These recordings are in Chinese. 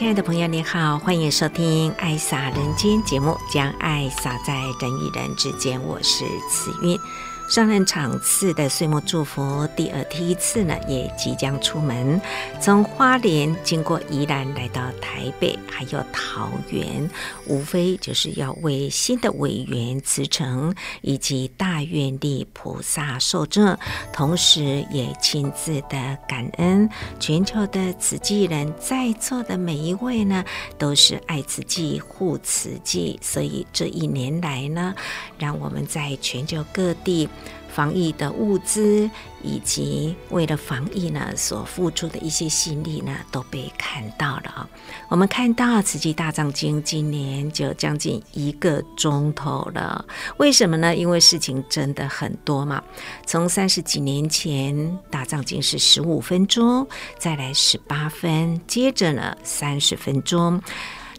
亲爱的朋友，你好，欢迎收听《爱洒人间》节目，将爱洒在人与人之间。我是慈韵。上任场次的岁末祝福第二梯次呢，也即将出门，从花莲经过宜兰来到台北，还有桃园，无非就是要为新的委员辞呈以及大愿力菩萨受证，同时也亲自的感恩全球的慈济人，在座的每一位呢，都是爱慈济护慈济，所以这一年来呢，让我们在全球各地。防疫的物资以及为了防疫呢所付出的一些心力呢都被看到了啊。我们看到《慈济大藏经》今年就将近一个钟头了，为什么呢？因为事情真的很多嘛。从三十几年前，《大藏经》是十五分钟，再来十八分，接着呢三十分钟。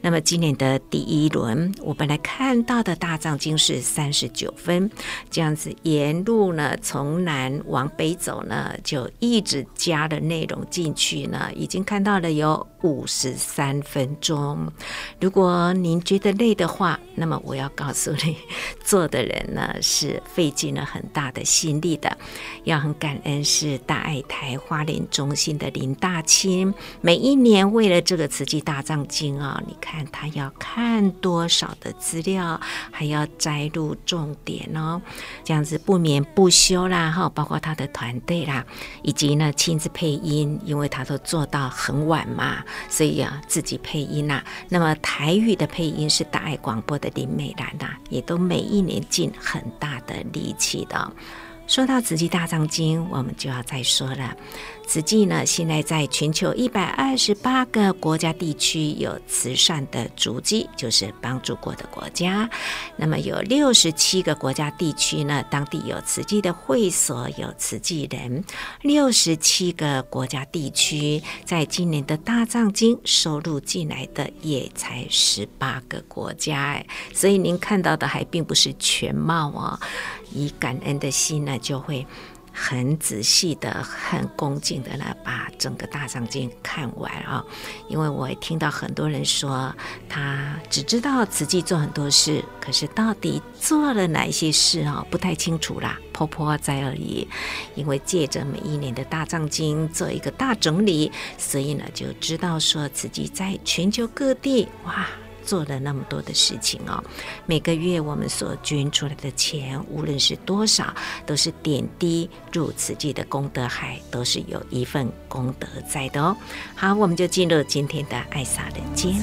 那么今年的第一轮，我本来看到的大藏经是三十九分，这样子沿路呢，从南往北走呢，就一直加了内容进去呢，已经看到了有五十三分钟。如果您觉得累的话，那么我要告诉你，做的人呢是费尽了很大的心力的，要很感恩是大爱台花莲中心的林大清，每一年为了这个慈济大藏经啊，你看。看他要看多少的资料，还要摘录重点哦，这样子不眠不休啦哈，包括他的团队啦，以及呢亲自配音，因为他都做到很晚嘛，所以啊自己配音呐。那么台语的配音是大爱广播的林美兰呐，也都每一年尽很大的力气的。说到紫气大藏经，我们就要再说了。慈济呢，现在在全球一百二十八个国家地区有慈善的足迹，就是帮助过的国家。那么有六十七个国家地区呢，当地有慈济的会所，有慈济人。六十七个国家地区，在今年的大藏经收入进来的也才十八个国家，哎，所以您看到的还并不是全貌哦。以感恩的心呢，就会很仔细的、很恭敬的来把整个大藏经看完啊。因为我也听到很多人说，他只知道慈济做很多事，可是到底做了哪些事啊，不太清楚啦，婆婆在而已。因为借着每一年的大藏经做一个大整理，所以呢，就知道说慈济在全球各地哇。做了那么多的事情哦，每个月我们所捐出来的钱，无论是多少，都是点滴入慈济的功德海，都是有一份功德在的哦。好，我们就进入今天的爱洒人间。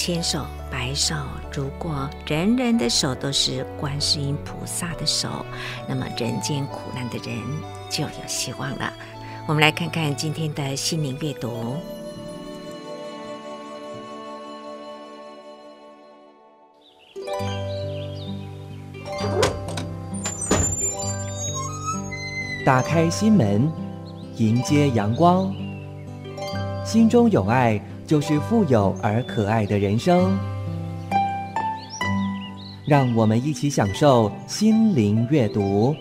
牵手白手，如果人人的手都是观世音菩萨的手，那么人间苦难的人就有希望了。我们来看看今天的心灵阅读。打开心门，迎接阳光。心中有爱。就是富有而可爱的人生。让我们一起享受心灵阅读。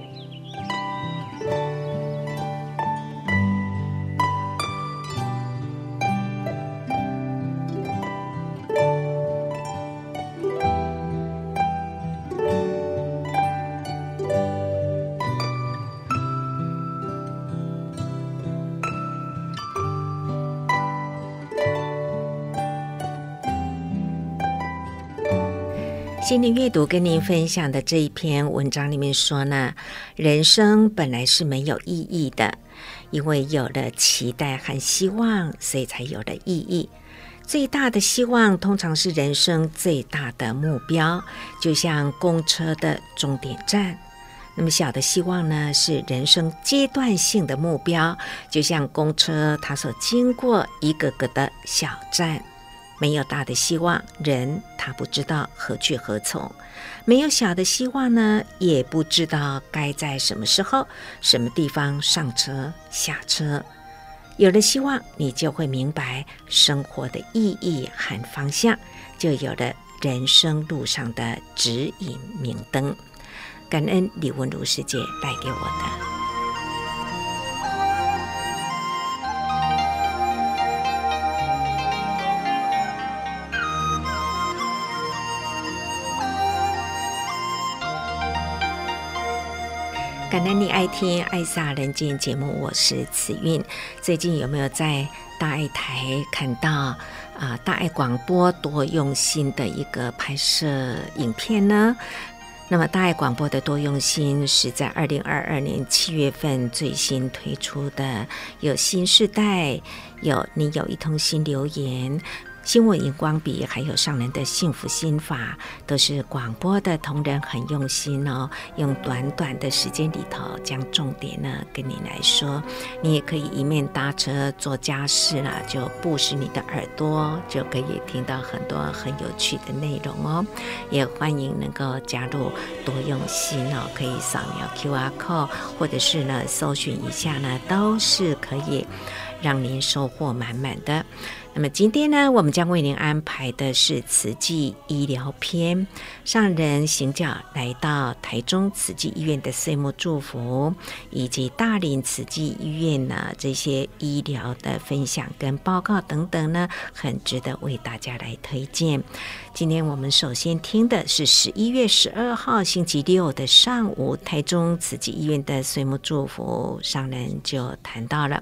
心灵阅读跟您分享的这一篇文章里面说呢，人生本来是没有意义的，因为有了期待和希望，所以才有了意义。最大的希望通常是人生最大的目标，就像公车的终点站；那么小的希望呢，是人生阶段性的目标，就像公车它所经过一个个的小站。没有大的希望，人他不知道何去何从；没有小的希望呢，也不知道该在什么时候、什么地方上车下车。有了希望，你就会明白生活的意义和方向，就有了人生路上的指引明灯。感恩李文如师姐带给我的。感恩你爱听《爱洒人间》节目，我是慈韵。最近有没有在大爱台看到啊、大爱广播多用心的一个拍摄影片呢？那么大爱广播的多用心是在二零二二年七月份最新推出的，有新世代，有你有一通心留言。新闻荧光笔，还有上人的幸福心法，都是广播的同仁很用心哦，用短短的时间里头，将重点呢跟你来说。你也可以一面搭车做家事啦，就布施你的耳朵，就可以听到很多很有趣的内容哦。也欢迎能够加入多用心哦，可以扫描 QR code，或者是呢搜寻一下呢，都是可以让您收获满满的。那么今天呢，我们将为您安排的是慈济医疗篇，上人行脚来到台中慈济医院的岁末祝福，以及大林慈济医院呢这些医疗的分享跟报告等等呢，很值得为大家来推荐。今天我们首先听的是十一月十二号星期六的上午，台中慈济医院的岁末祝福，上人就谈到了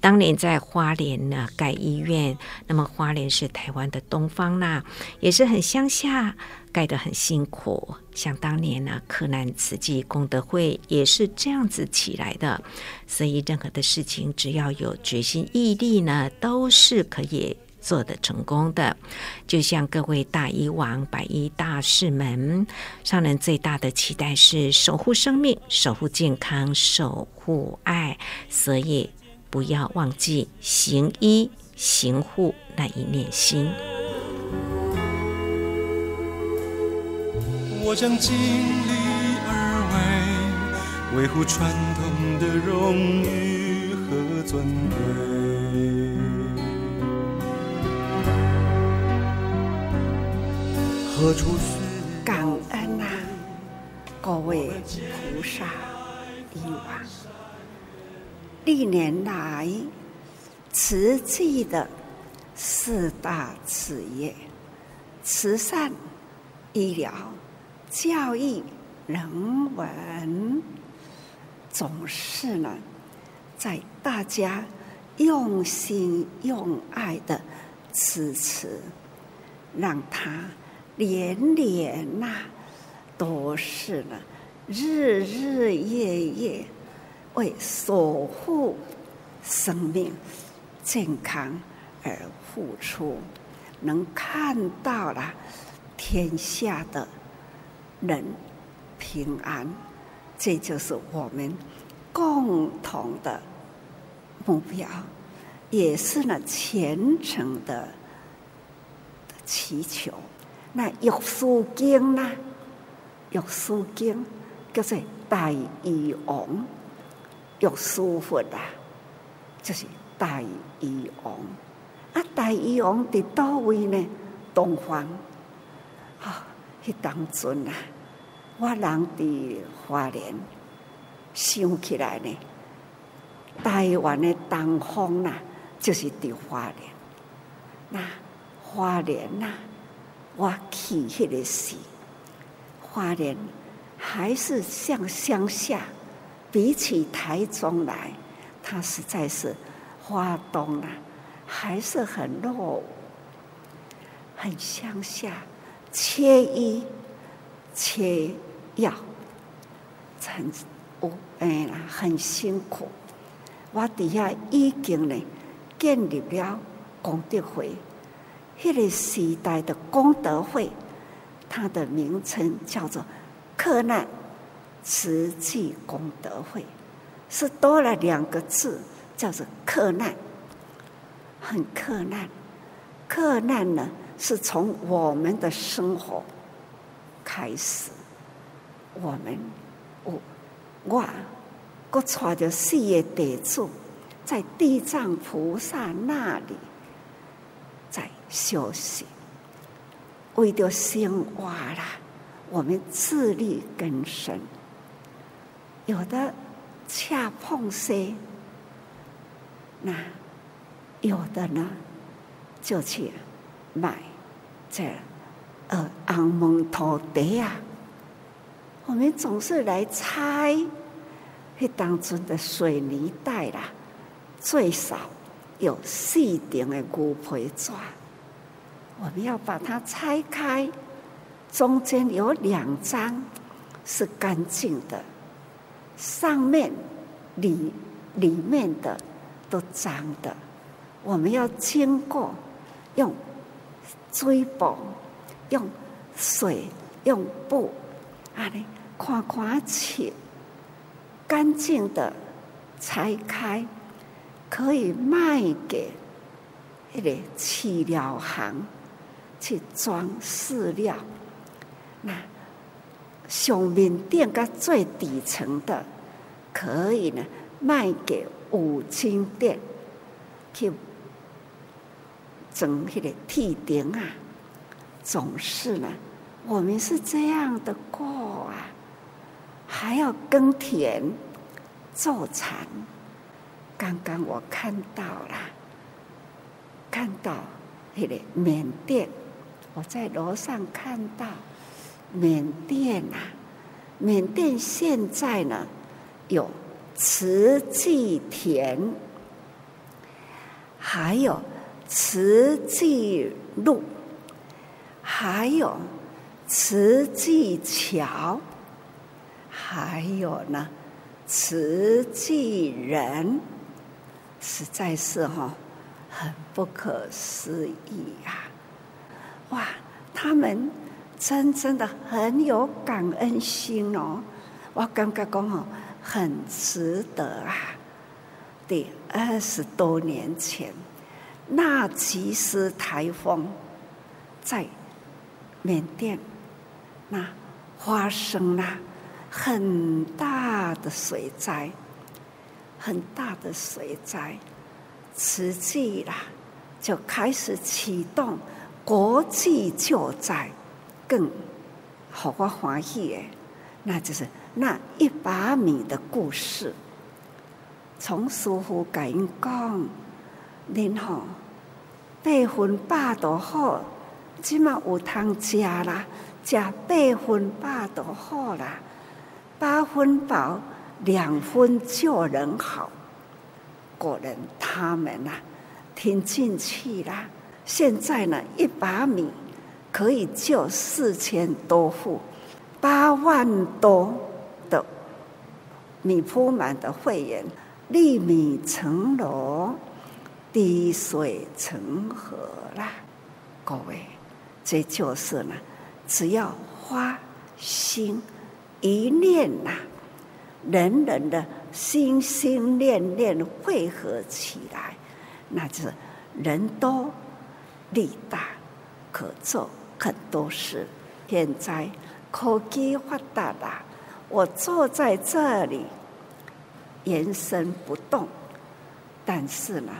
当年在花莲呢盖医院。那么花莲是台湾的东方啦，也是很乡下，盖得很辛苦。像当年呢，柯南慈济功德会也是这样子起来的。所以任何的事情，只要有决心毅力呢，都是可以。做得成功的，就像各位大医王、百医大士们，上人最大的期待是守护生命、守护健康、守护爱，所以不要忘记行医行护那一念心。我将尽力而为，维护传统的荣誉和尊贵。感恩啊，各位菩萨、医王，历年来慈济的四大事业：慈善、医疗、教育、人文，总是呢，在大家用心用爱的支持，让他。年年呐，都是呢，日日夜夜为守护生命健康而付出，能看到了天下的人平安，这就是我们共同的目标，也是呢虔诚的祈求。那药师经呢？药师经叫做大医王，玉师佛啊，就是大医王。啊，大医王伫叨位呢？东方。啊、哦，迄当阵啊，我人伫花莲，想起来呢，台湾的东方呐，就是伫花莲。那花莲呐，我去迄个时，花莲还是像乡下，比起台中来，它实在是花东啊，还是很落，很乡下。缺医缺药，很无哎啦，很辛苦。我底下已经呢建立了功德会，那个时代的功德会，它的名称叫做克难慈济功德会，是多了两个字，叫做克难，很克难，克难呢。是从我们的生活开始，我们我我我带着四业地主，在地藏菩萨那里休息，为了生活啦，我们自力更生，有的恰碰些，那有的呢就去。买这呃红门土地啊，我们总是来猜那当中的水泥袋啦，最少有四顶的牛皮纸，我们要把它拆开，中间有两张是干净的，上面里里面的都脏的，我们要经过用。水布，用水用布，啊哩，看看切，干净的拆开，可以卖给那个饲料行去装饲料。那上面垫个最底层的，可以呢卖给五金店去。整那个地点啊，总是呢，我们是这样的过啊，还要耕田、做蚕。刚刚我看到了，看到那个缅甸，我在楼上看到缅甸啊，缅甸现在呢有慈济田，还有。慈济路，还有慈济桥，还有呢，慈济人，实在是哈、哦，很不可思议啊！哇，他们真真的很有感恩心哦，我感觉讲哦，很值得啊！对，二十多年前。那吉斯台风在缅甸，那发生了很大的水灾，很大的水灾，慈济啦就开始启动国际救灾，更好我欢喜的，那就是那一把米的故事，从师傅甲因讲。您好，八分饱都好，即嘛有通食啦，食八分饱都好啦。八分饱，两分就人好。果然，他们呐、啊，听进去啦。现在呢，一把米可以救四千多户，八万多的米铺满的会员，粒米成箩。滴水成河啦，各位，这就是呢，只要花心一念呐，人人的心心念念汇合起来，那就是人多力大，可做很多事。现在科技发达啦，我坐在这里，延伸不动。但是呢，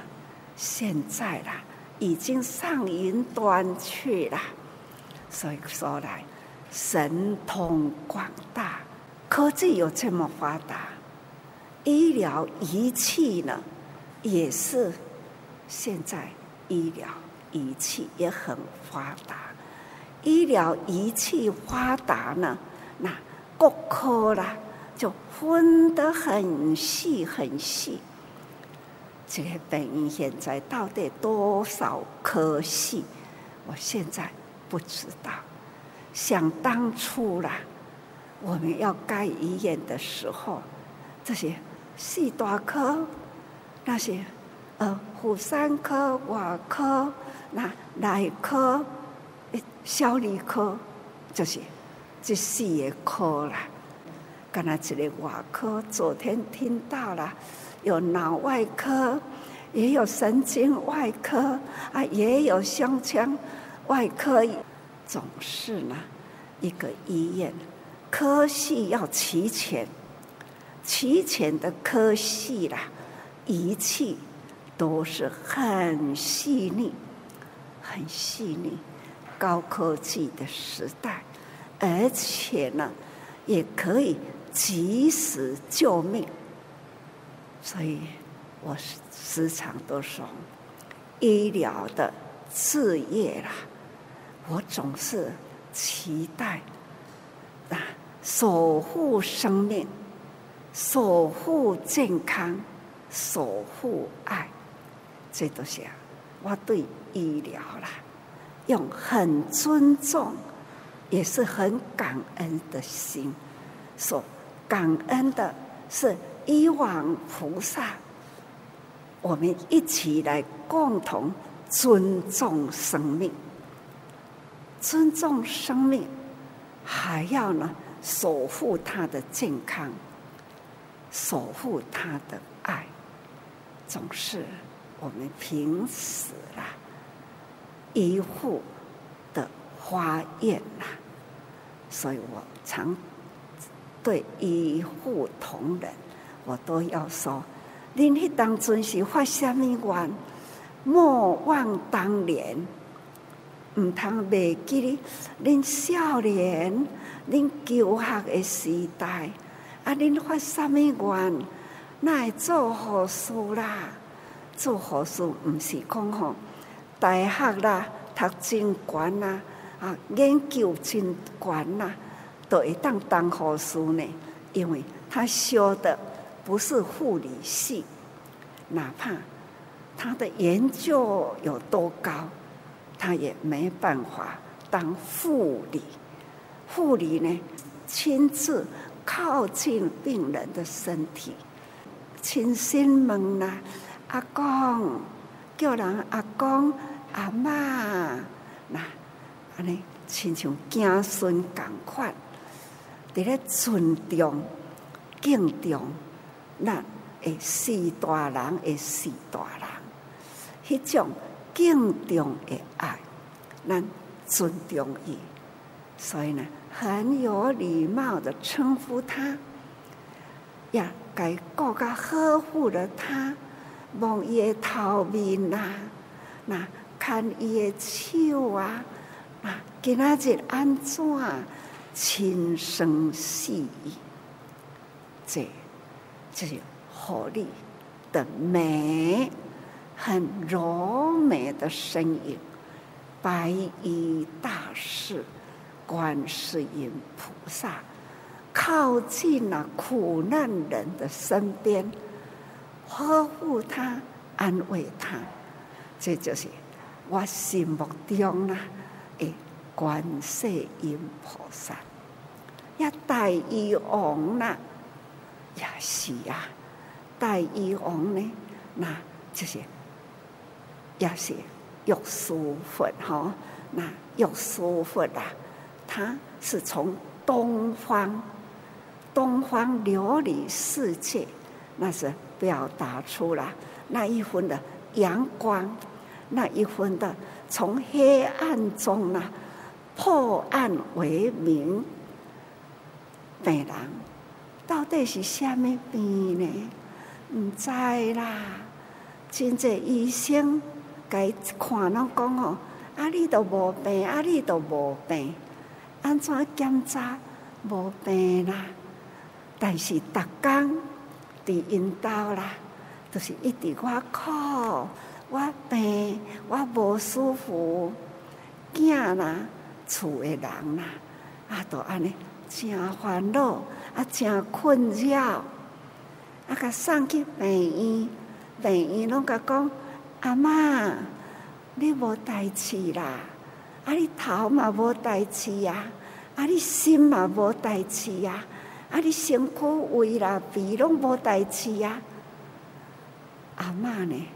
现在啦，已经上云端去了。所以说来，神通广大，科技有这么发达，医疗仪器呢，也是现在医疗仪器也很发达。医疗仪器发达呢，那各科啦就分得很细很细。这个病院现在到底多少科系？我现在不知道。想当初啦，我们要盖医院的时候，这些细大科，那些呃妇产科、外科、那内科、小儿科，就是这四个科啦。刚才这个外科，昨天听到了。有脑外科，也有神经外科啊，也有胸腔外科。总是呢，一个医院科系要齐全，齐全的科系啦，仪器都是很细腻、很细腻、高科技的时代，而且呢，也可以及时救命。所以，我时常都说，医疗的事业啦，我总是期待啊，守护生命，守护健康，守护爱，这都是我对医疗啦，用很尊重，也是很感恩的心，所感恩的是。以往菩萨，我们一起来共同尊重生命，尊重生命，还要呢守护他的健康，守护他的爱，总是我们平时啦一户的花园啦，所以我常对一户同仁。我都要说，恁迄当阵是发什么愿？莫忘当年，唔通袂记恁少年、恁求学的时代。啊，恁发什么愿？那做好事啦？做好事唔是讲吼，大学啦，读真悬啦，啊，研究真悬啦，都会当当好事呢？因为他修的。不是护理系，哪怕他的研究有多高，他也没办法当护理。护理呢，亲自靠近病人的身体，亲心问呐，阿公叫人阿公阿妈，那安尼亲像子孙共款，在咧尊重敬重。那诶，四大人，诶，四大人，迄种敬重的爱，咱尊重伊，所以呢，很有礼貌的称呼他，也该更加呵护了他，望伊的头面呐，那看伊的手啊，啊，今仔日安怎轻声细语，这。这是活力的美，很柔美的声音。白衣大士，观世音菩萨，靠近了苦难人的身边，呵护他，安慰他。这就是我心目中啊，诶，观世音菩萨，一大医王呐。也是啊，大医王呢，那就是也是玉书佛哈，那玉书佛啊，他是从东方，东方琉璃世界，那是表达出了那一份的阳光，那一份的从黑暗中呢破暗为明，美人。到底是虾米病呢？毋知啦。真济医生该看拢讲吼，啊，你都无病，啊，你都无病，安怎检查无病啦？但是逐工伫因兜啦，就是一直我苦，我病，我无舒服，囝啦，厝诶人啦，啊，都安尼真烦恼，啊，真困扰，啊，甲送去病院。病院拢甲讲，阿嬷，你无代志啦，啊你头嘛无代志呀，啊你心嘛无代志呀，啊你身躯胃啦鼻拢无代志呀。阿嬷呢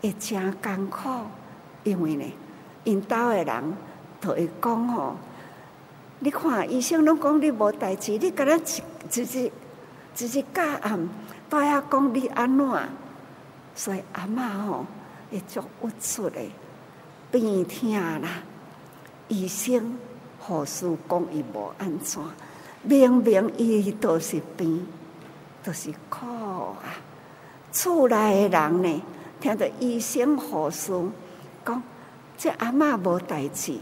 会真艰苦，因为呢，因兜诶人都会讲吼，你看医生拢讲你无代志，你敢若一一日一日假暗，都要讲你安怎？所以阿嬷吼会足郁出的，病痛啦。医生护士讲伊无安怎，明明伊都是病，都是苦啊。厝内的人呢，听到医生护士讲，这阿嬷无代志，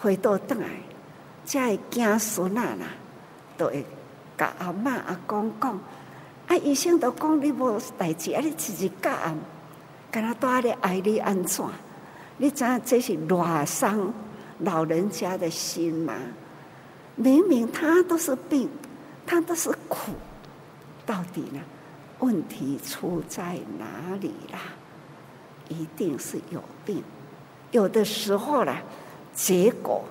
回到倒来，才会惊孙仔啦，都会甲阿嬷阿公讲。啊！医生都讲你无代志，啊！你自日假暗，干那多咧爱你安怎？你知影这是偌伤老人家的心吗？明明他都是病，他都是苦，到底呢？问题出在哪里啦？一定是有病。有的时候啦，结果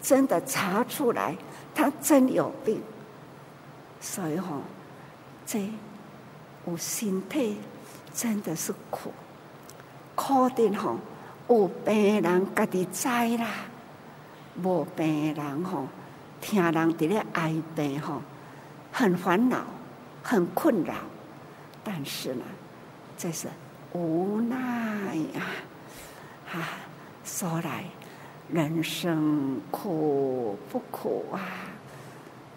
真的查出来，他真有病，所以吼。这有身体真的是苦，苦的吼，有病人家己知啦，无病人吼，听人伫咧哀病吼，很烦恼，很困扰。但是呢，这是无奈啊！啊，说来人生苦不苦啊？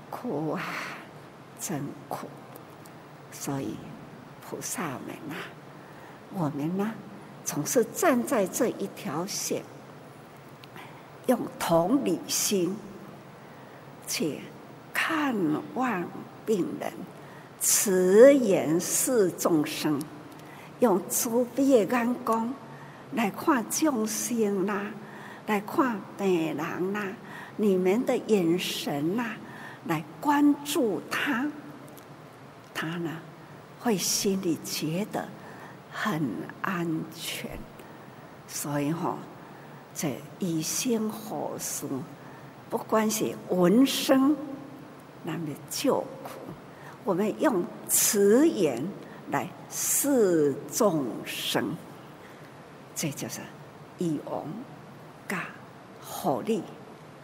苦啊，真苦。所以，菩萨们、啊，我们呢，总是站在这一条线，用同理心去看望病人，慈言视众生，用慈悲的眼光来看众生啦，来看病人啦，你们的眼神呐、来关注他。他呢，会心里觉得很安全，所以哈、哦，这医生护士，不管是闻声，那么救苦，我们用慈言来示众生，这就是以王加护理，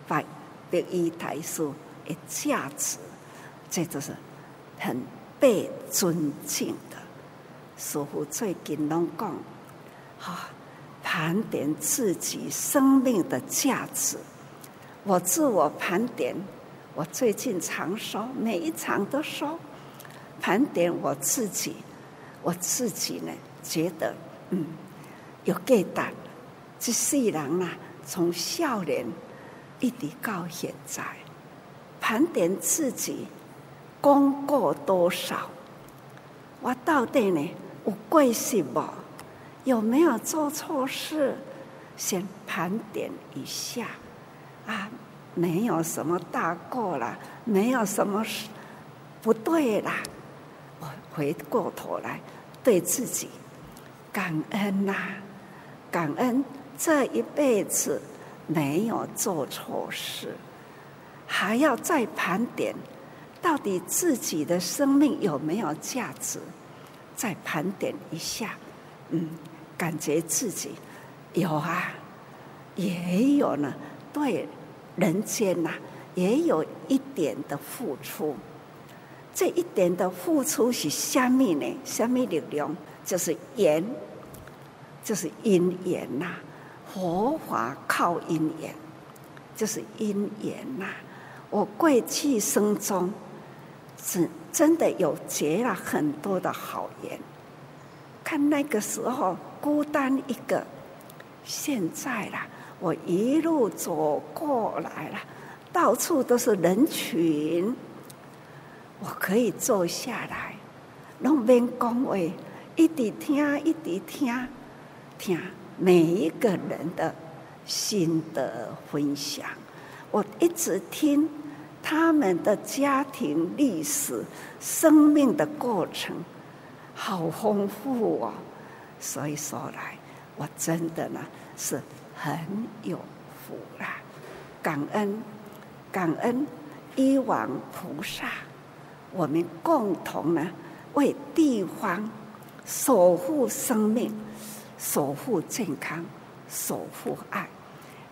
把第一台书的价值，这就是很。被尊敬的师父最近拢讲，哈，盘点自己生命的价值。我自我盘点，我最近常说，每一场都说，盘点我自己，我自己呢觉得，嗯，有价值。这世人啊，从少年一直到现在，盘点自己。功过多少？我到底呢？有过失无？有没有做错事？先盘点一下啊，没有什么大过了，没有什么不对啦。我回过头来对自己感恩呐，感恩这一辈子没有做错事，还要再盘点。到底自己的生命有没有价值？再盘点一下，嗯，感觉自己有啊，也有呢。对人间呐、也有一点的付出。这一点的付出是什么呢？什么力量？就是缘，就是因缘呐。佛法靠因缘，就是因缘呐。我过去生中。是真的有结了很多的好缘。看那个时候孤单一个，现在啦，我一路走过来了，到处都是人群，我可以坐下来，拢免讲话，一直听，一直听，听每一个人的心得分享，我一直听他们的家庭历史、生命的过程。好丰富哦，所以说来，我真的呢是很有福啦，感恩感恩医王菩萨，我们共同呢为地方守护生命、守护健康、守护爱，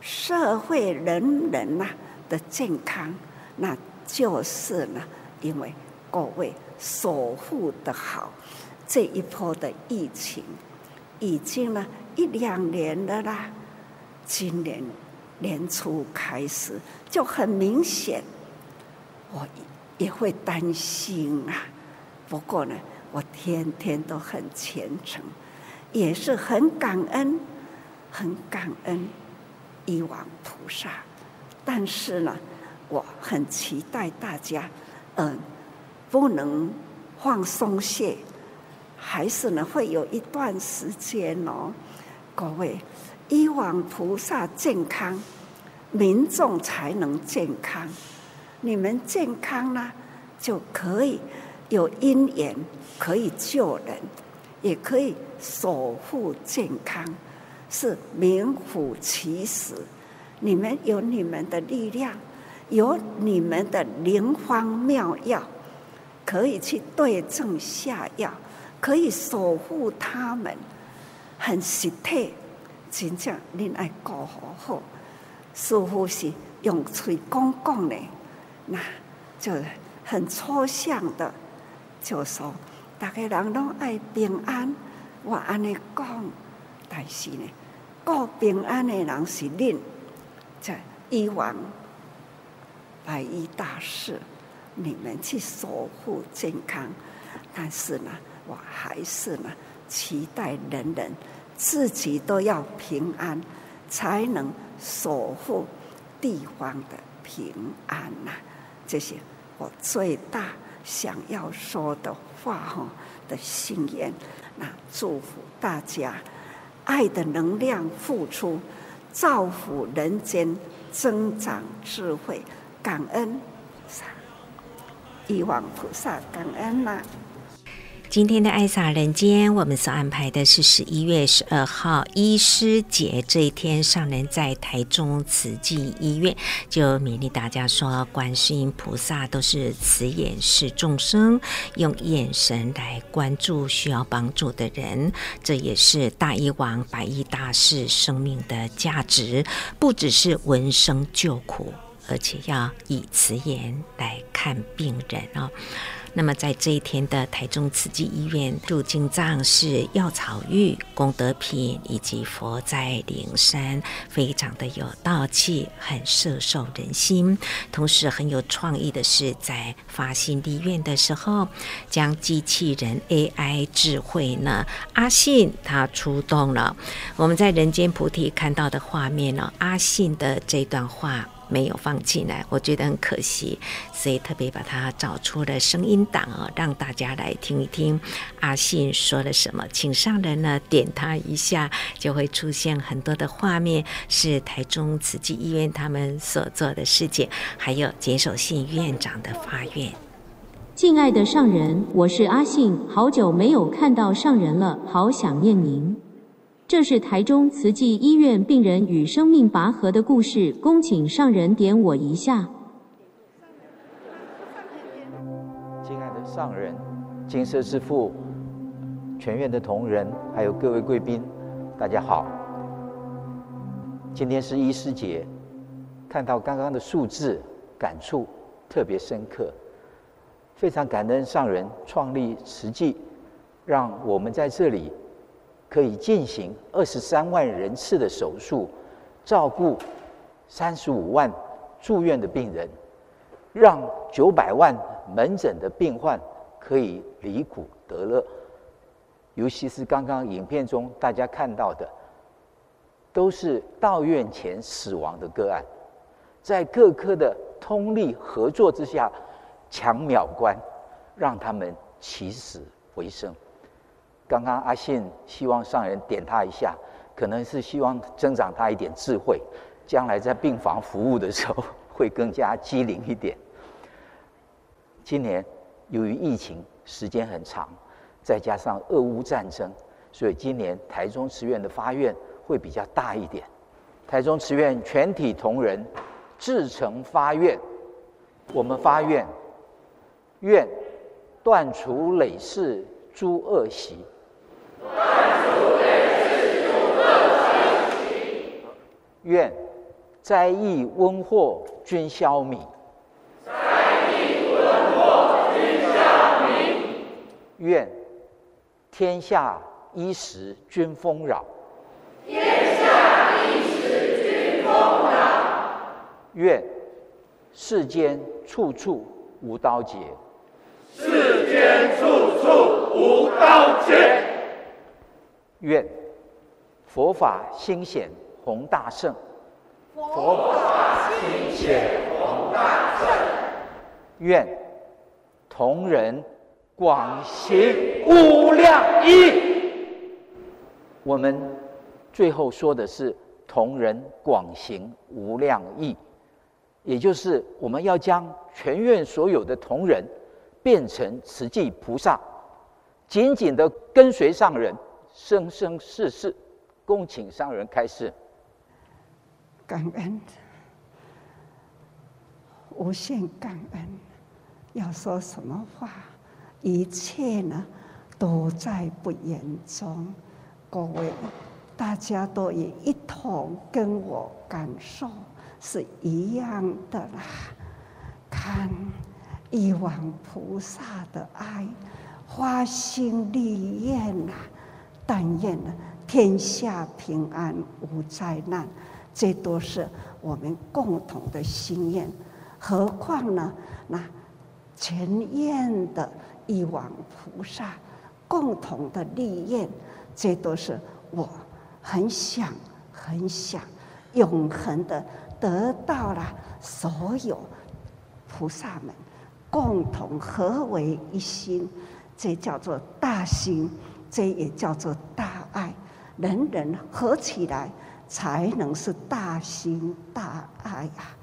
社会人人呐的健康，那就是呢，因为各位守护的好。这一波的疫情已经呢一两年了啦，今年年初开始就很明显，我也会担心啊。不过呢，我天天都很虔诚，也是很感恩，很感恩医王菩萨。但是呢，我很期待大家，嗯，不能放松懈。还是呢，会有一段时间哦。各位，以往菩萨健康，民众才能健康。你们健康呢，就可以有因缘，可以救人，也可以守护健康，是名副其实。你们有你们的力量，有你们的灵方妙药，可以去对症下药。可以守护他们，很实体，真正恁爱顾好好。似乎是用嘴讲讲的，那就很抽象的，就说大家人拢爱平安。我安尼讲，但是呢，顾平安的人是恁，在医王白衣大事，你们去守护健康，但是呢。我还是呢，期待人人自己都要平安，才能守护地方的平安呐。这些我最大想要说的话哈的心愿。那祝福大家，爱的能量付出，造福人间，增长智慧，感恩菩萨，医王菩萨，感恩呐。今天的爱洒人间，我们所安排的是十一月十二号医师节这一天，上人在台中慈济医院就勉励大家说，观世音菩萨都是慈眼视众生，用眼神来关注需要帮助的人，这也是大医王白衣大士生命的价值，不只是闻声救苦，而且要以慈眼来看病人啊。那么，在这一天的台中慈济医院入经藏是药草浴、功德品以及佛在灵山，非常的有道气，很摄受人心。同时，很有创意的是，在发心立愿的时候，将机器人 AI 智慧呢，阿信他出动了。我们在人间菩提看到的画面呢，阿信的这段话。没有放进来，我觉得很可惜，所以特别把它找出了声音档哦，让大家来听一听阿信说了什么。请上人呢点他一下，就会出现很多的画面，是台中慈济医院他们所做的事情，还有简守信院长的发愿。敬爱的上人，我是阿信，好久没有看到上人了，好想念您。这是台中慈济医院病人与生命拔河的故事，恭请上人点我一下。亲爱的上人、金色之父、全院的同仁，还有各位贵宾，大家好。今天是医师节，看到刚刚的数字，感触特别深刻，非常感恩上人创立慈济，让我们在这里。可以进行二十三万人次的手术，照顾三十五万住院的病人，让九百万门诊的病患可以离苦得乐。尤其是刚刚影片中大家看到的，都是到院前死亡的个案，在各科的通力合作之下，抢秒关，让他们起死回生。刚刚阿信希望上人点他一下，可能是希望增长他一点智慧，将来在病房服务的时候 会更加机灵一点。今年由于疫情时间很长。再加上俄乌战争，所以今年台中慈院的发愿会比较大一点。台中慈院全体同仁至诚发愿，我们发愿，愿断除累世诸恶习，断除累世诸恶习，愿灾疫瘟祸均消弭，灾疫瘟祸均消弭，愿。天下衣食均丰饶，天下衣食均丰饶。愿世间处处无刀劫，世间处处无刀劫。愿佛法兴显弘大圣，佛法兴显弘大圣。愿同仁。广行无量义，我们最后说的是同仁广行无量义，也就是我们要将全院所有的同仁变成慈济菩萨，紧紧的跟随上人，生生世世。恭请上人开示。感恩，无限感恩，要说什么话？一切呢，都在不言中。各位，大家都也一同跟我感受是一样的啦。看一往菩萨的爱，花心立愿呐，但愿呢天下平安无灾难，这都是我们共同的心愿。何况呢，那全院的。一往菩萨共同的利益，这都是我很想、很想永恒的得到了。所有菩萨们共同合为一心，这叫做大心，这也叫做大爱。人人合起来，才能是大心大爱啊！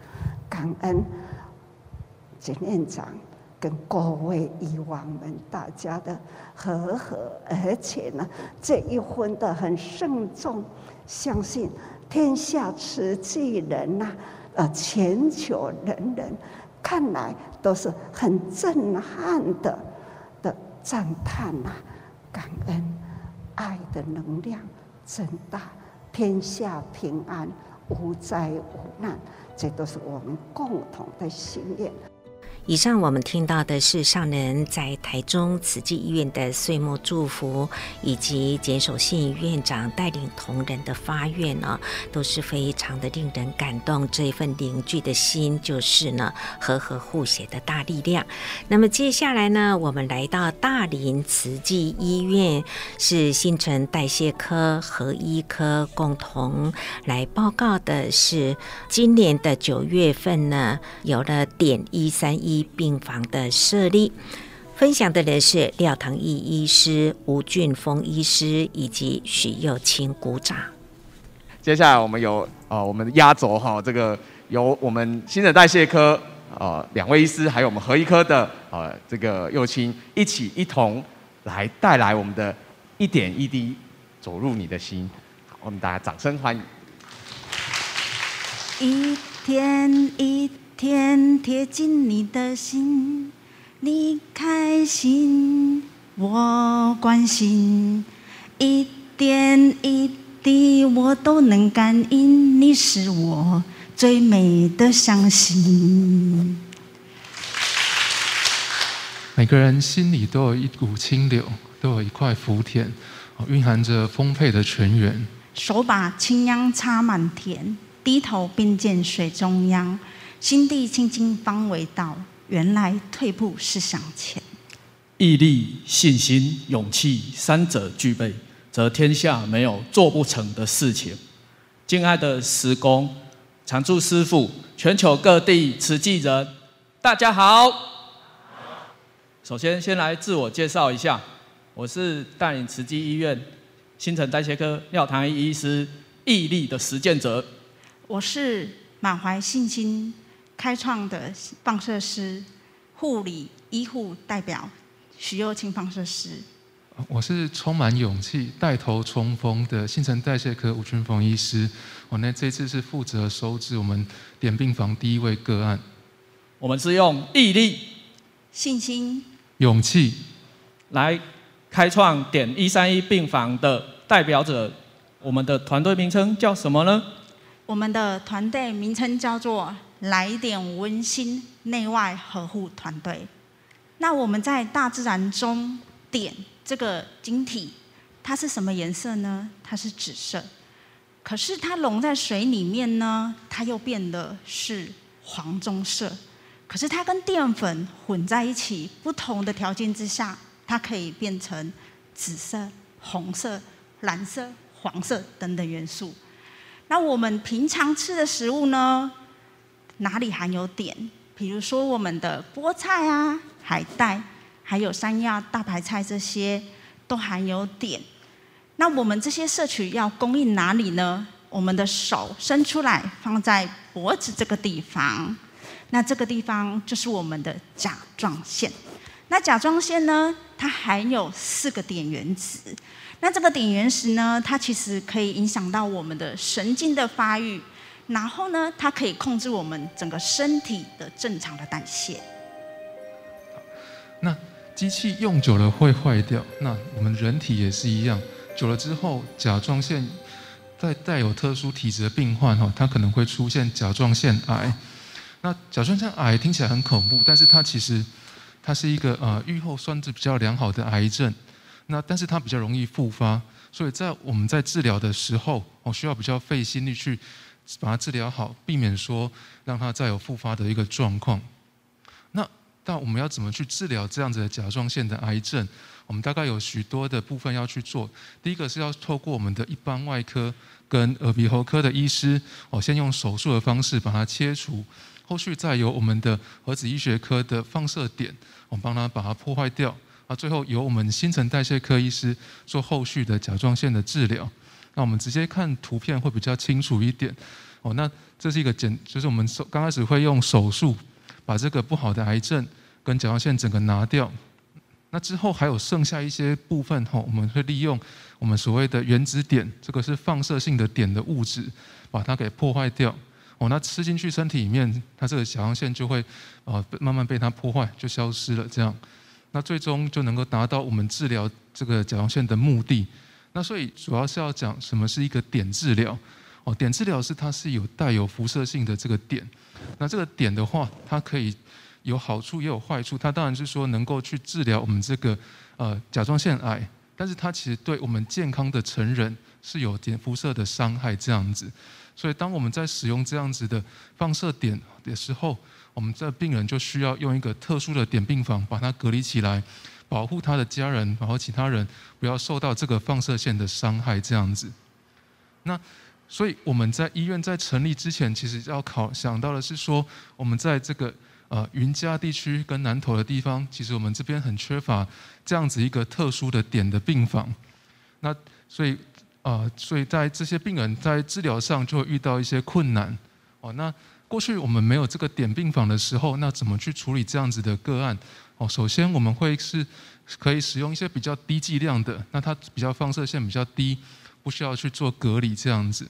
感恩简院长。跟各位以往们，大家的和和，而且呢，这一婚的很慎重，相信天下慈济人呐，呃，全球人人看来都是很震撼的的赞叹呐，感恩爱的能量真大，天下平安无灾无难，这都是我们共同的心愿。以上我们听到的是上人在台中慈济医院的岁末祝福，以及简守信院长带领同仁的发愿呢，都是非常的令人感动。这一份凝聚的心，就是呢和合互协的大力量。那么接下来呢，我们来到大林慈济医院，是新陈代谢科和医科共同来报告的是，今年的九月份呢，有了点一三一。病房的设立，分享的人是廖唐义医师、吴俊峰医师以及许佑清鼓掌。接下来我们有呃我们的压轴哈，这个由我们新陈代谢科呃两位医师，还有我们核医科的呃这个佑清一起一同来带来我们的一点一滴走入你的心，我们大家掌声欢迎。一天一。天贴近你的心，你开心，我关心，一点一滴我都能感应，你是我最美的相信。每个人心里都有一股清流，都有一块福田，蕴含着丰沛的泉源。手把青秧插满田，低头并见水中央。心地清净方为道，原来退步是向前。毅力、信心、勇气三者具备，则天下没有做不成的事情。敬爱的师公、常住师傅、全球各地慈济人，大家好。首先，先来自我介绍一下，我是带领慈济医院新陈代谢科廖唐一医师，毅力的实践者。我是满怀信心开创的放射师护理医护代表。许又清放射师，我是充满勇气带头冲锋的新陈代谢科吴俊峰医师。我呢这次是负责收治我们点病房第一位个案。我们是用毅力、信心、勇气来开创点一三一病房的代表者。我们的团队名称叫什么呢？我们的团队名称叫做来点温馨内外合护团队。那我们在大自然中点这个晶体，它是什么颜色呢？它是紫色。可是它溶在水里面呢，它又变得是黄棕色。可是它跟淀粉混在一起，不同的条件之下，它可以变成紫色、红色、蓝色、黄色等等元素。那我们平常吃的食物呢，哪里含有碘？比如说我们的菠菜啊。海带，还有山药、大白菜这些都含有碘。那我们这些摄取要供应哪里呢？我们的手伸出来，放在脖子这个地方。那这个地方就是我们的甲状腺。那甲状腺呢，它含有四个碘原子。那这个碘原子呢，它其实可以影响到我们的神经的发育，然后呢，它可以控制我们整个身体的正常的代谢。那机器用久了会坏掉，那我们人体也是一样，久了之后，甲状腺在带有特殊体质的病患哈，它可能会出现甲状腺癌。那甲状腺癌听起来很恐怖，但是它其实它是一个呃预后算是比较良好的癌症。那但是它比较容易复发，所以在我们在治疗的时候，我需要比较费心力去把它治疗好，避免说让它再有复发的一个状况。那但我们要怎么去治疗这样子的甲状腺的癌症？我们大概有许多的部分要去做。第一个是要透过我们的一般外科跟耳鼻喉科的医师，哦，先用手术的方式把它切除，后续再由我们的核子医学科的放射点，我们帮他把它破坏掉。啊，最后由我们新陈代谢科医师做后续的甲状腺的治疗。那我们直接看图片会比较清楚一点。哦，那这是一个简，就是我们手刚开始会用手术。把这个不好的癌症跟甲状腺整个拿掉，那之后还有剩下一些部分吼，我们会利用我们所谓的原子点，这个是放射性的点的物质，把它给破坏掉。哦，那吃进去身体里面，它这个甲状腺就会呃慢慢被它破坏，就消失了。这样，那最终就能够达到我们治疗这个甲状腺的目的。那所以主要是要讲什么是一个碘治疗。哦，碘治疗是它是有带有辐射性的这个碘。那这个碘的话，它可以有好处也有坏处。它当然是说能够去治疗我们这个呃甲状腺癌，但是它其实对我们健康的成人是有碘辐射的伤害这样子。所以当我们在使用这样子的放射碘的时候，我们这病人就需要用一个特殊的碘病房把它隔离起来，保护他的家人，然后其他人不要受到这个放射线的伤害这样子。那所以我们在医院在成立之前，其实要考想到的是说，我们在这个呃云嘉地区跟南投的地方，其实我们这边很缺乏这样子一个特殊的点的病房。那所以啊、呃，所以在这些病人在治疗上就会遇到一些困难。哦，那过去我们没有这个点病房的时候，那怎么去处理这样子的个案？哦，首先我们会是可以使用一些比较低剂量的，那它比较放射线比较低。不需要去做隔离这样子。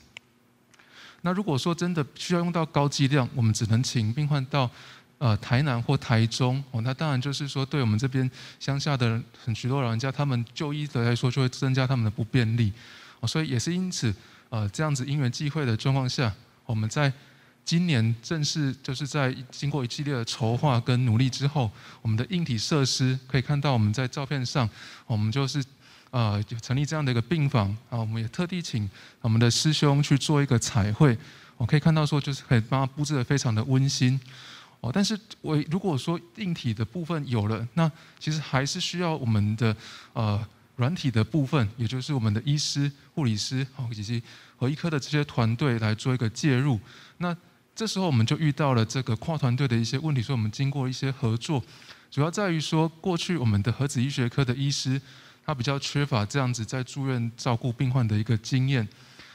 那如果说真的需要用到高剂量，我们只能请病患到呃台南或台中哦。那当然就是说，对我们这边乡下的很许多老人家，他们就医的来说，就会增加他们的不便利哦。所以也是因此，呃，这样子因缘际会的状况下，我们在今年正式就是在经过一系列的筹划跟努力之后，我们的硬体设施可以看到我们在照片上，我们就是。啊，就成立这样的一个病房啊，我们也特地请我们的师兄去做一个彩绘。我可以看到说，就是可以帮他布置得非常的温馨。哦，但是我如果说硬体的部分有了，那其实还是需要我们的呃软体的部分，也就是我们的医师、护理师哦以及核医科的这些团队来做一个介入。那这时候我们就遇到了这个跨团队的一些问题，所以我们经过一些合作，主要在于说过去我们的核子医学科的医师。他比较缺乏这样子在住院照顾病患的一个经验，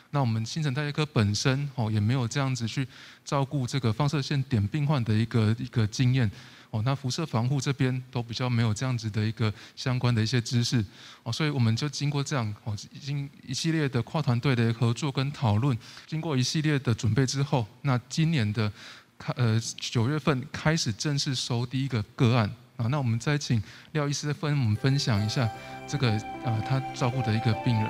那我们新陈代谢科本身哦也没有这样子去照顾这个放射线点病患的一个一个经验哦，那辐射防护这边都比较没有这样子的一个相关的一些知识哦，所以我们就经过这样哦，已经一系列的跨团队的合作跟讨论，经过一系列的准备之后，那今年的开呃九月份开始正式收第一个个案。啊，那我们再请廖医师分我们分享一下这个啊，他照顾的一个病人。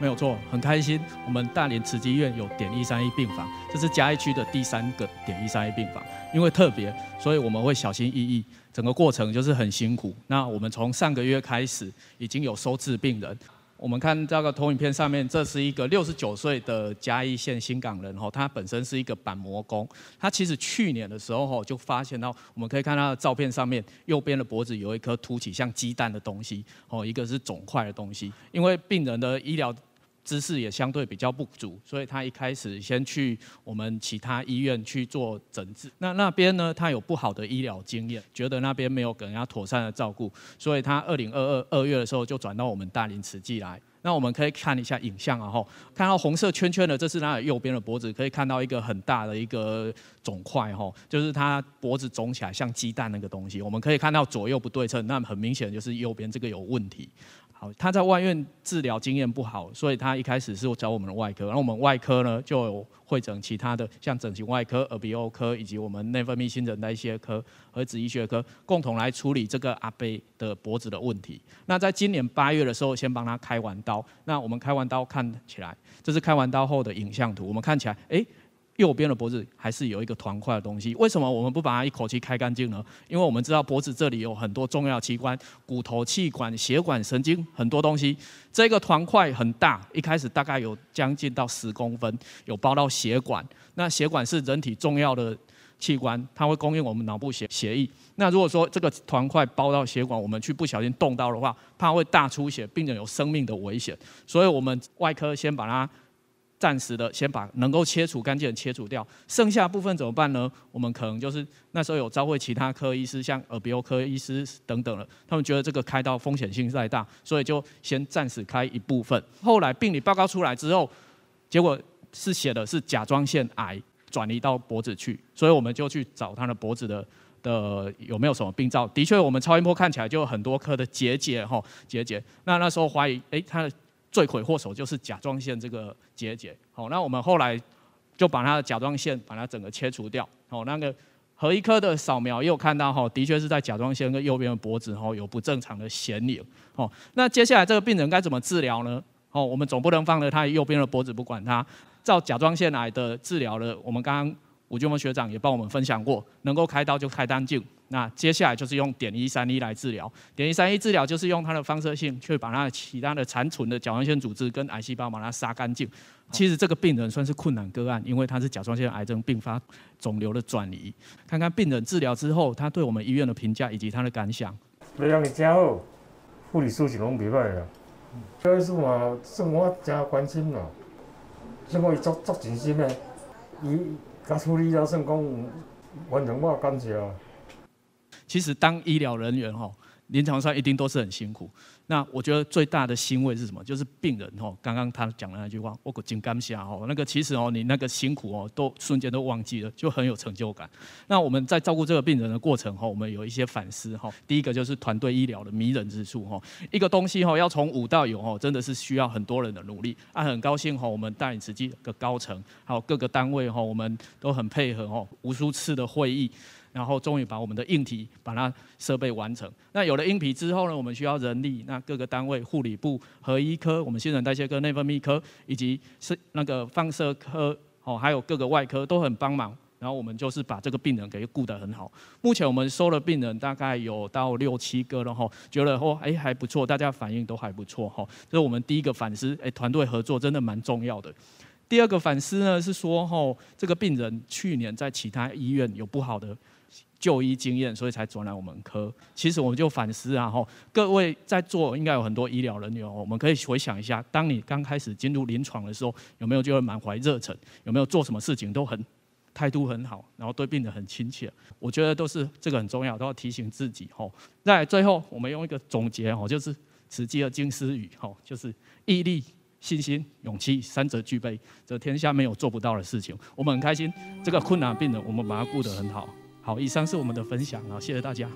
没有错，很开心。我们大连慈济医院有点一三一病房，这是嘉义区的第三个点一三一病房。因为特别，所以我们会小心翼翼，整个过程就是很辛苦。那我们从上个月开始已经有收治病人。我们看这个投影片上面，这是一个 六十九岁的嘉义县新港人吼，他本身是一个板模工。他其实去年的时候吼就发现到，我们可以看他的照片上面，右边的脖子有一颗凸起像鸡蛋的东西，哦，一个是肿块的东西。因为病人的医疗知识也相对比较不足，所以他一开始先去我们其他医院去做诊治。那那边呢，他有不好的医疗经验，觉得那边没有给人家妥善的照顾，所以他二零二二二月的时候就转到我们大林慈济来。那我们可以看一下影像啊，吼，看到红色圈圈的，这是他的右边的脖子，可以看到一个很大的一个肿块，吼，就是他脖子肿起来像鸡蛋那个东西。我们可以看到左右不对称，那很明显就是右边这个有问题。好他在外院治疗经验不好，所以他一开始是找我们的外科，然后我们外科呢就有会诊其他的，像整形外科、耳鼻喉科以及我们内分泌新陈代谢科、核子医学科共同来处理这个阿伯的脖子的问题。那在今年八月的时候，先帮他开完刀。那我们开完刀看起来，这是开完刀后的影像图，我们看起来，哎。右边的脖子还是有一个团块的东西，为什么我们不把它一口气开干净呢？因为我们知道脖子这里有很多重要器官，骨头、气管、血管、神经，很多东西。这个团块很大，一开始大概有将近到十公分，有包到血管。那血管是人体重要的器官，它会供应我们脑部血血液。那如果说这个团块包到血管，我们去不小心动到的话，怕会大出血，病人有生命的危险。所以我们外科先把它。暂时的先把能够切除干净的切除掉，剩下部分怎么办呢？我们可能就是那时候有召会其他科医师，像耳鼻喉科医师等等了，他们觉得这个开刀风险性太大，所以就先暂时开一部分。后来病理报告出来之后，结果是写的是甲状腺癌转移到脖子去，所以我们就去找他的脖子的的有没有什么病灶。的确，我们超音波看起来就有很多颗的结节哈结节。那那时候怀疑，哎，他的。罪魁祸首就是甲状腺这个结节，好，那我们后来就把它的甲状腺把它整个切除掉，好，那个核医科的扫描又看到哈，的确是在甲状腺跟右边的脖子哈有不正常的显影，好，那接下来这个病人该怎么治疗呢？哦，我们总不能放了他右边的脖子不管他，照甲状腺癌的治疗了，我们刚刚吴俊峰学长也帮我们分享过，能够开刀就开单镜。那接下来就是用碘一三一来治疗，碘一三一治疗就是用它的放射性去把它的其他的残存的甲状腺组织跟癌细胞把它杀干净。其实这个病人算是困难个案，因为他是甲状腺癌症并发肿瘤的转移。看看病人治疗之后，他对我们医院的评价以及他的感想。疗养的真好，护理师是拢袂歹啊。医师嘛，算我真关心啦，算我伊足足尽心的，伊甲处理了算讲完成我感觉。其实当医疗人员哈，临床上一定都是很辛苦。那我觉得最大的欣慰是什么？就是病人哦，刚刚他讲的那句话，我可真感谢哦。那个其实哦，你那个辛苦哦，都瞬间都忘记了，就很有成就感。那我们在照顾这个病人的过程哈，我们有一些反思哈。第一个就是团队医疗的迷人之处哈。一个东西哈，要从无到有哈，真的是需要很多人的努力。啊，很高兴哈，我们大林慈济的高层还有各个单位哈，我们都很配合哈，无数次的会议。然后终于把我们的硬体把它设备完成。那有了硬体之后呢，我们需要人力。那各个单位，护理部、核医科、我们新陈代谢科、内分泌科，以及是那个放射科，哦，还有各个外科都很帮忙。然后我们就是把这个病人给顾得很好。目前我们收了病人大概有到六七个了哈，觉得哦，哎还不错，大家反应都还不错哈。这是我们第一个反思，哎，团队合作真的蛮重要的。第二个反思呢是说，吼，这个病人去年在其他医院有不好的。就医经验，所以才转来我们科。其实我们就反思啊，吼，各位在座应该有很多医疗人员，我们可以回想一下，当你刚开始进入临床的时候，有没有就会满怀热忱？有没有做什么事情都很态度很好，然后对病人很亲切？我觉得都是这个很重要，都要提醒自己。吼，在最后我们用一个总结，吼，就是慈济的金丝语，吼，就是毅力、信心、勇气三者具备，这天下没有做不到的事情。我们很开心，这个困难病人我们把他顾得很好。好，以上是我们的分享啊，谢谢大家。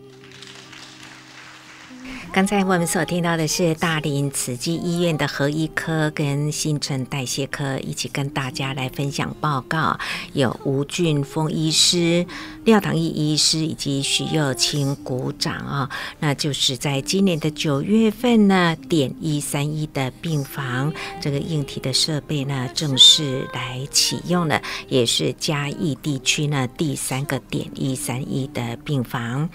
刚才我们所听到的是大林慈济医院的核医科跟新陈代谢科一起跟大家来分享报告，有吴俊峰医师、廖唐毅医师以及徐幼清鼓掌啊，那就是在今年的九月份呢，点一三一的病房这个硬体的设备呢正式来启用了，也是嘉义地区呢第三个点一三一的病房，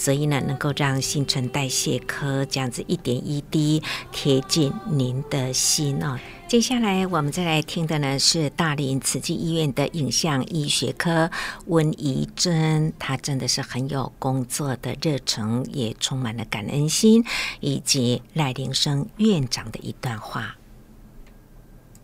所以呢能够让新陈代谢科。这样子一点一滴贴近您的心哦。接下来我们再来听的呢是大林慈济医院的影像医学科温怡珍，她真的是很有工作的热忱，也充满了感恩心，以及赖林生院长的一段话。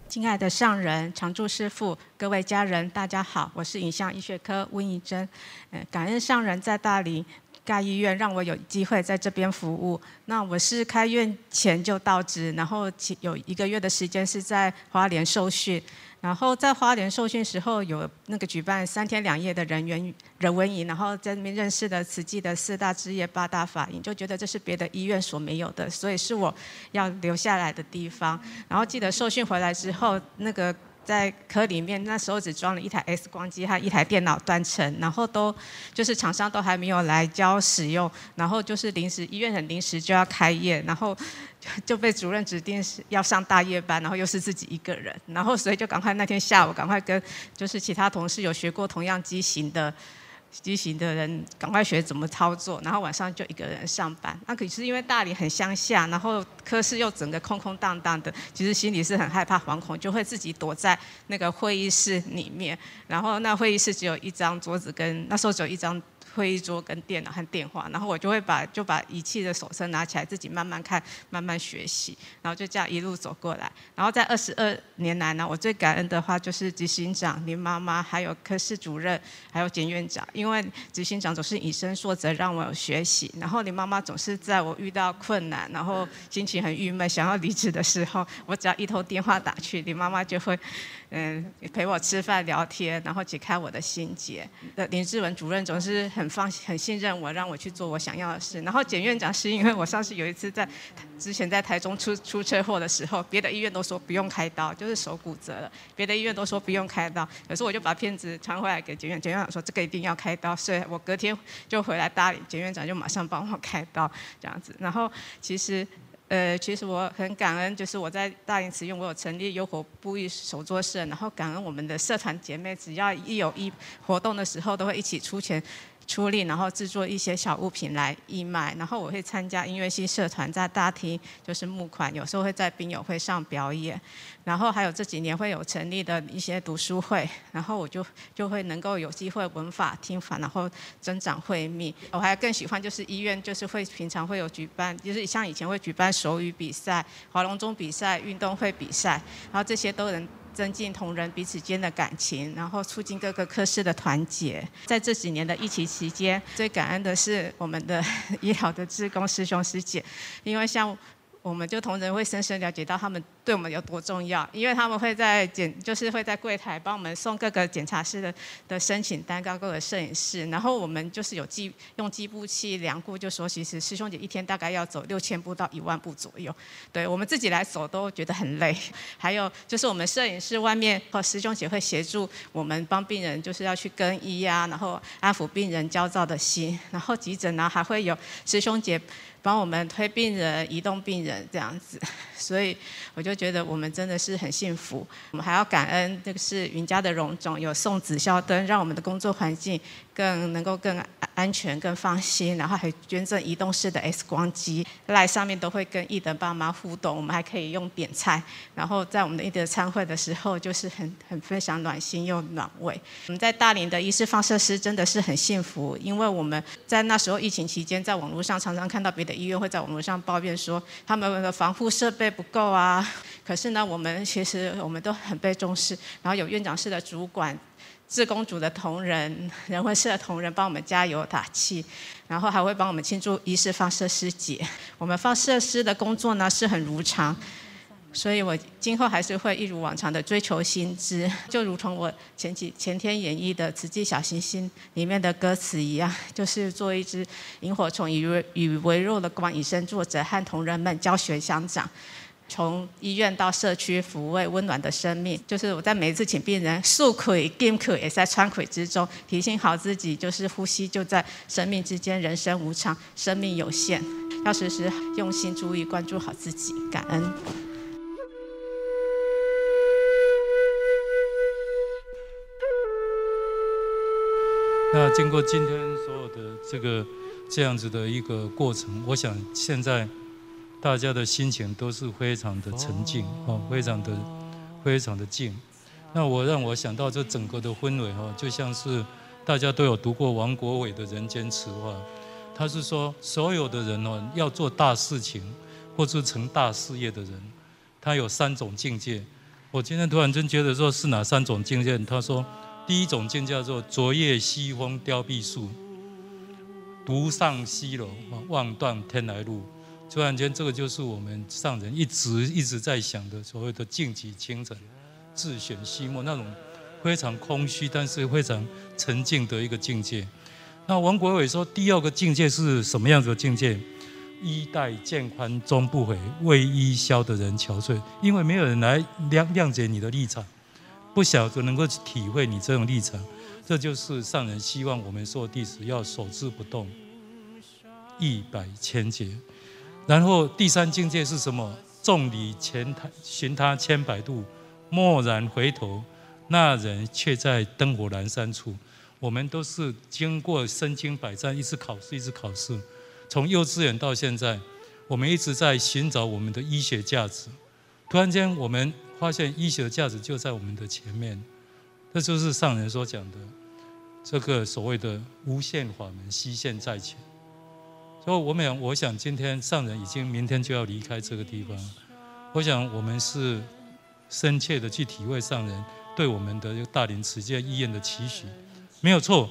亲爱的上人、常住师父、各位家人，大家好，我是影像医学科温怡珍。嗯，感恩上人在大林。盖医院让我有机会在这边服务。那我是开院前就到职，然后有一个月的时间是在花莲受训。然后在花莲受训时候，有那个举办三天两夜的人员人文营，然后在那边认识了慈济的四大职业、八大法营，就觉得这是别的医院所没有的，所以是我要留下来的地方。然后记得受训回来之后，那个。在科里面，那时候只装了一台 X 光机和一台电脑断层，然后都就是厂商都还没有来交使用，然后就是临时医院很临时就要开业，然后就被主任指定是要上大夜班，然后又是自己一个人，然后所以就赶快那天下午赶快跟就是其他同事有学过同样机型的。畸形的人赶快学怎么操作，然后晚上就一个人上班。那可是因为大理很乡下，然后科室又整个空空荡荡的，其实心里是很害怕、惶恐，就会自己躲在那个会议室里面。然后那会议室只有一张桌子，跟那时候只有一张。会议桌跟电脑和电话，然后我就会把就把仪器的手册拿起来，自己慢慢看，慢慢学习，然后就这样一路走过来。然后在二十二年来呢，我最感恩的话就是执行长林妈妈，还有科室主任，还有简院长，因为执行长总是以身作则，让我有学习。然后林妈妈总是在我遇到困难，然后心情很郁闷，想要离职的时候，我只要一通电话打去，林妈妈就会。嗯，陪我吃饭聊天，然后解开我的心结。林志文主任总是很放心、很信任我，让我去做我想要的事。然后简院长是因为我上次有一次在之前在台中出出车祸的时候，别的医院都说不用开刀，就是手骨折了，别的医院都说不用开刀。可是我就把片子传回来给简院，简院长说这个一定要开刀，所以我隔天就回来搭理，简院长就马上帮我开刀这样子。然后其实。呃，其实我很感恩，就是我在大英慈院，我有成立优活布艺手作社，然后感恩我们的社团姐妹，只要一有一活动的时候，都会一起出钱。出力，然后制作一些小物品来义卖。然后我会参加音乐系社团，在大厅就是募款，有时候会在病友会上表演。然后还有这几年会有成立的一些读书会，然后我就就会能够有机会文法听法，然后增长会密。我还更喜欢就是医院就是会平常会有举办，就是像以前会举办手语比赛、划龙舟比赛、运动会比赛，然后这些都能。增进同仁彼此间的感情，然后促进各个科室的团结。在这几年的疫情期间，最感恩的是我们的 医疗的志工师兄师姐，因为像。我们就同仁会深深了解到他们对我们有多重要，因为他们会在检，就是会在柜台帮我们送各个检查师的的申请单，各个摄影师，然后我们就是有计用计步器量过，就说其实师兄姐一天大概要走六千步到一万步左右，对我们自己来走都觉得很累。还有就是我们摄影师外面和师兄姐会协助我们帮病人，就是要去更衣啊，然后安抚病人焦躁的心，然后急诊呢还会有师兄姐。帮我们推病人、移动病人这样子，所以我就觉得我们真的是很幸福。我们还要感恩这个是云家的荣总，有送紫霄灯，让我们的工作环境更能够更安全跟放心，然后还捐赠移动式的 X 光机，来上面都会跟义德爸妈互动，我们还可以用点菜，然后在我们的义德餐会的时候，就是很很非常暖心又暖胃。我们在大林的医师放射师真的是很幸福，因为我们在那时候疫情期间，在网络上常常看到别的医院会在网络上抱怨说他们的防护设备不够啊，可是呢，我们其实我们都很被重视，然后有院长室的主管。志工组的同仁、人文社的同仁帮我们加油打气，然后还会帮我们庆祝仪式放射师节。我们放射师的工作呢是很如常，所以我今后还是会一如往常的追求新知，就如同我前几前天演绎的《慈济小行星》里面的歌词一样，就是做一只萤火虫，以以微弱的光以身作则，和同仁们教学相长。从医院到社区，抚慰温暖的生命，就是我在每一次请病人漱口、进口，也在川口之中提醒好自己，就是呼吸就在生命之间，人生无常，生命有限，要时时用心注意关注好自己，感恩。那经过今天所有的这个这样子的一个过程，我想现在。大家的心情都是非常的沉静，哦，非常的非常的静。那我让我想到这整个的氛围，哈，就像是大家都有读过王国维的《人间词话》，他是说所有的人哦，要做大事情或是成大事业的人，他有三种境界。我今天突然间觉得说是哪三种境界？他说第一种境界叫做昨夜西风凋碧树，独上西楼，望断天来路。突然间，这个就是我们上人一直一直在想的所谓的“静极清澄，自选西莫”那种非常空虚，但是非常沉静的一个境界。那王国维说，第二个境界是什么样子的境界？衣带渐宽终不悔，为伊消得人憔悴。因为没有人来谅谅解你的立场，不晓得能够体会你这种立场。这就是上人希望我们所有弟子要守志不动，一百千劫。然后第三境界是什么？众里前他寻他千百度，蓦然回头，那人却在灯火阑珊处。我们都是经过身经百战，一直考试，一直考试。从幼稚园到现在，我们一直在寻找我们的医学价值。突然间，我们发现医学的价值就在我们的前面。这就是上人所讲的这个所谓的无限法门，悉现在前。所以，我们想，我想今天上人已经明天就要离开这个地方。我想，我们是深切的去体会上人对我们的大林慈济医院的期许，没有错。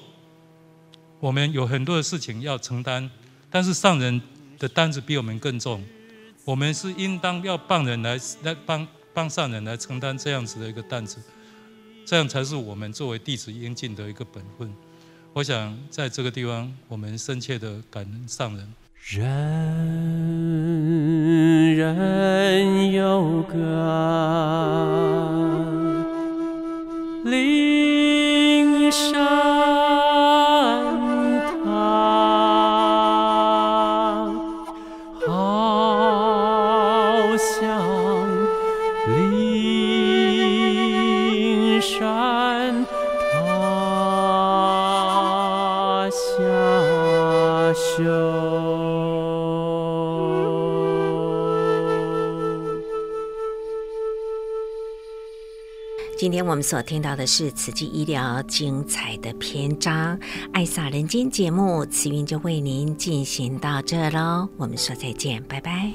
我们有很多的事情要承担，但是上人的担子比我们更重。我们是应当要帮人来来帮帮上人来承担这样子的一个担子，这样才是我们作为弟子应尽的一个本分。我想在这个地方，我们深切的感恩上人。人人有个灵山。今天我们所听到的是慈济医疗精彩的篇章，《爱洒人间》节目，慈云就为您进行到这喽。我们说再见，拜拜。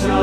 shall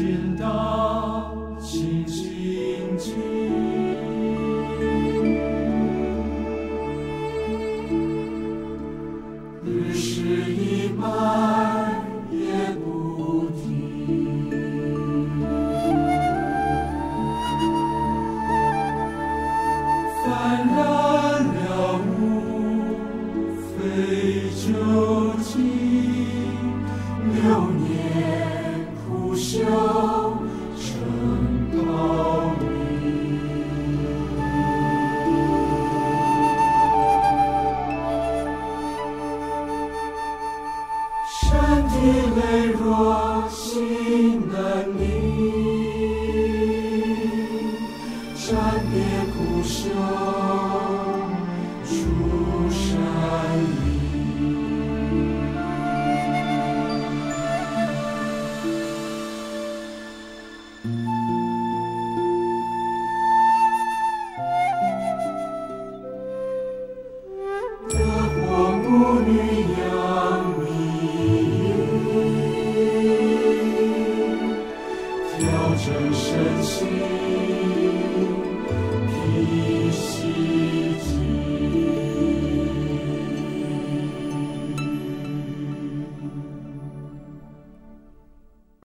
听到。